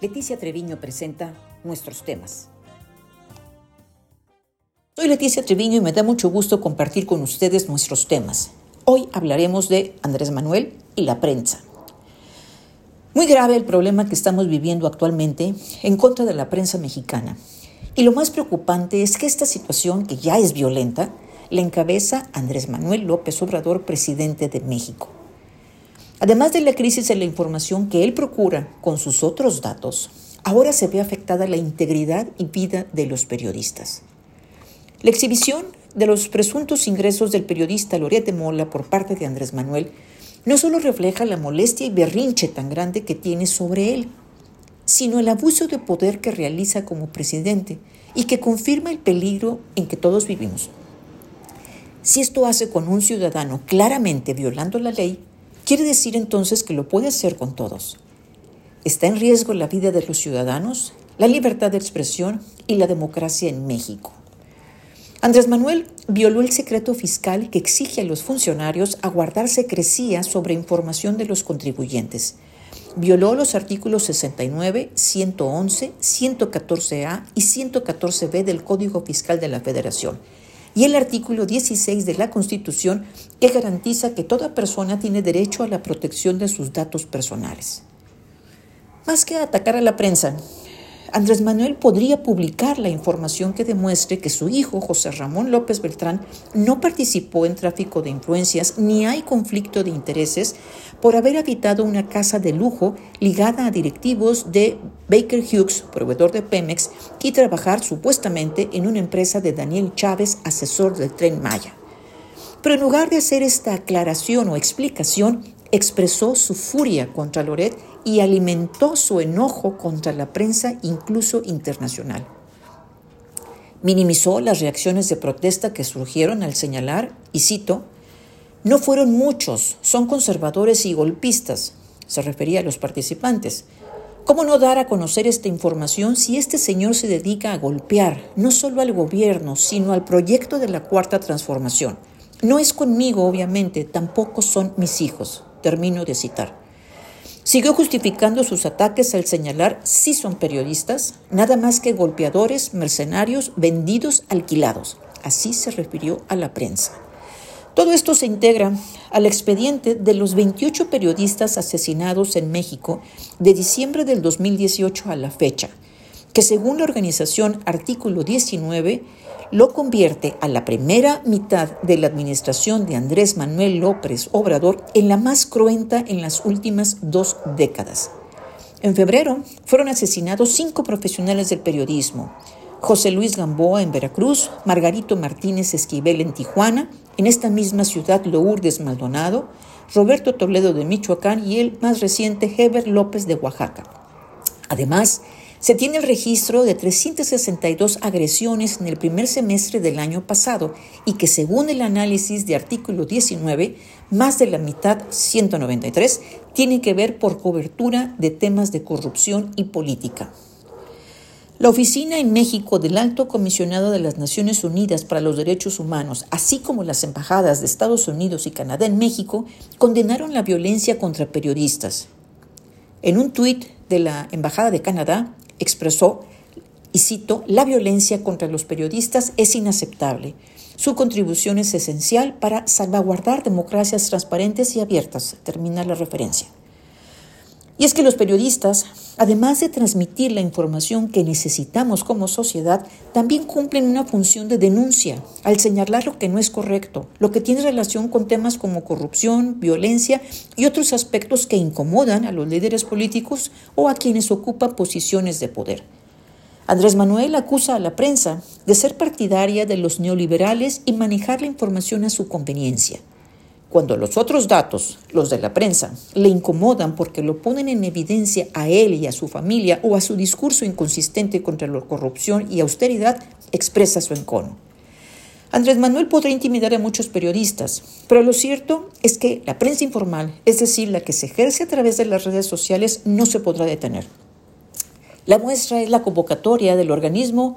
Leticia Treviño presenta nuestros temas. Soy Leticia Treviño y me da mucho gusto compartir con ustedes nuestros temas. Hoy hablaremos de Andrés Manuel y la prensa. Muy grave el problema que estamos viviendo actualmente en contra de la prensa mexicana. Y lo más preocupante es que esta situación, que ya es violenta, la encabeza Andrés Manuel López Obrador, presidente de México. Además de la crisis de la información que él procura con sus otros datos, ahora se ve afectada la integridad y vida de los periodistas. La exhibición de los presuntos ingresos del periodista Lorete Mola por parte de Andrés Manuel no solo refleja la molestia y berrinche tan grande que tiene sobre él, sino el abuso de poder que realiza como presidente y que confirma el peligro en que todos vivimos. Si esto hace con un ciudadano claramente violando la ley, Quiere decir entonces que lo puede hacer con todos. ¿Está en riesgo la vida de los ciudadanos, la libertad de expresión y la democracia en México? Andrés Manuel violó el secreto fiscal que exige a los funcionarios aguardar secrecía sobre información de los contribuyentes. Violó los artículos 69, 111, 114A y 114B del Código Fiscal de la Federación y el artículo 16 de la Constitución que garantiza que toda persona tiene derecho a la protección de sus datos personales. Más que atacar a la prensa, Andrés Manuel podría publicar la información que demuestre que su hijo, José Ramón López Beltrán, no participó en tráfico de influencias ni hay conflicto de intereses por haber habitado una casa de lujo ligada a directivos de Baker Hughes, proveedor de Pemex, y trabajar supuestamente en una empresa de Daniel Chávez, asesor del tren Maya. Pero en lugar de hacer esta aclaración o explicación, expresó su furia contra Loret y alimentó su enojo contra la prensa, incluso internacional. Minimizó las reacciones de protesta que surgieron al señalar, y cito, no fueron muchos, son conservadores y golpistas, se refería a los participantes. ¿Cómo no dar a conocer esta información si este señor se dedica a golpear no solo al gobierno, sino al proyecto de la Cuarta Transformación? No es conmigo, obviamente, tampoco son mis hijos. Termino de citar. Siguió justificando sus ataques al señalar si son periodistas, nada más que golpeadores, mercenarios, vendidos, alquilados. Así se refirió a la prensa. Todo esto se integra al expediente de los 28 periodistas asesinados en México de diciembre del 2018 a la fecha, que según la organización Artículo 19 lo convierte a la primera mitad de la administración de Andrés Manuel López Obrador en la más cruenta en las últimas dos décadas. En febrero fueron asesinados cinco profesionales del periodismo. José Luis Gamboa en Veracruz, Margarito Martínez Esquivel en Tijuana, en esta misma ciudad Lourdes Maldonado, Roberto Toledo de Michoacán y el más reciente Heber López de Oaxaca. Además, se tiene el registro de 362 agresiones en el primer semestre del año pasado y que según el análisis de artículo 19, más de la mitad, 193, tiene que ver por cobertura de temas de corrupción y política. La oficina en México del Alto Comisionado de las Naciones Unidas para los Derechos Humanos, así como las embajadas de Estados Unidos y Canadá en México, condenaron la violencia contra periodistas. En un tuit de la Embajada de Canadá, expresó, y cito, la violencia contra los periodistas es inaceptable. Su contribución es esencial para salvaguardar democracias transparentes y abiertas, termina la referencia. Y es que los periodistas, además de transmitir la información que necesitamos como sociedad, también cumplen una función de denuncia al señalar lo que no es correcto, lo que tiene relación con temas como corrupción, violencia y otros aspectos que incomodan a los líderes políticos o a quienes ocupan posiciones de poder. Andrés Manuel acusa a la prensa de ser partidaria de los neoliberales y manejar la información a su conveniencia. Cuando los otros datos, los de la prensa, le incomodan porque lo ponen en evidencia a él y a su familia o a su discurso inconsistente contra la corrupción y austeridad, expresa su encono. Andrés Manuel podrá intimidar a muchos periodistas, pero lo cierto es que la prensa informal, es decir, la que se ejerce a través de las redes sociales, no se podrá detener. La muestra es la convocatoria del organismo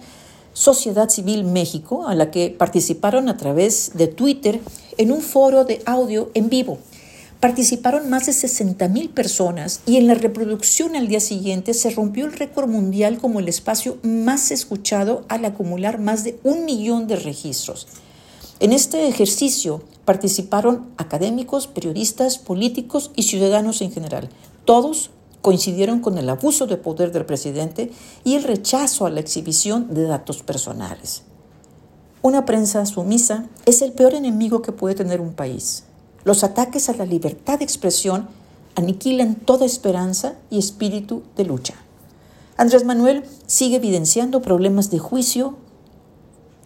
Sociedad Civil México, a la que participaron a través de Twitter en un foro de audio en vivo participaron más de 60.000 personas y en la reproducción al día siguiente se rompió el récord mundial como el espacio más escuchado al acumular más de un millón de registros. En este ejercicio participaron académicos, periodistas, políticos y ciudadanos en general. Todos coincidieron con el abuso de poder del presidente y el rechazo a la exhibición de datos personales. Una prensa sumisa es el peor enemigo que puede tener un país. Los ataques a la libertad de expresión aniquilan toda esperanza y espíritu de lucha. Andrés Manuel sigue evidenciando problemas de juicio,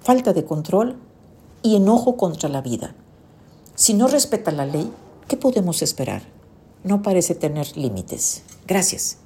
falta de control y enojo contra la vida. Si no respeta la ley, ¿qué podemos esperar? No parece tener límites. Gracias.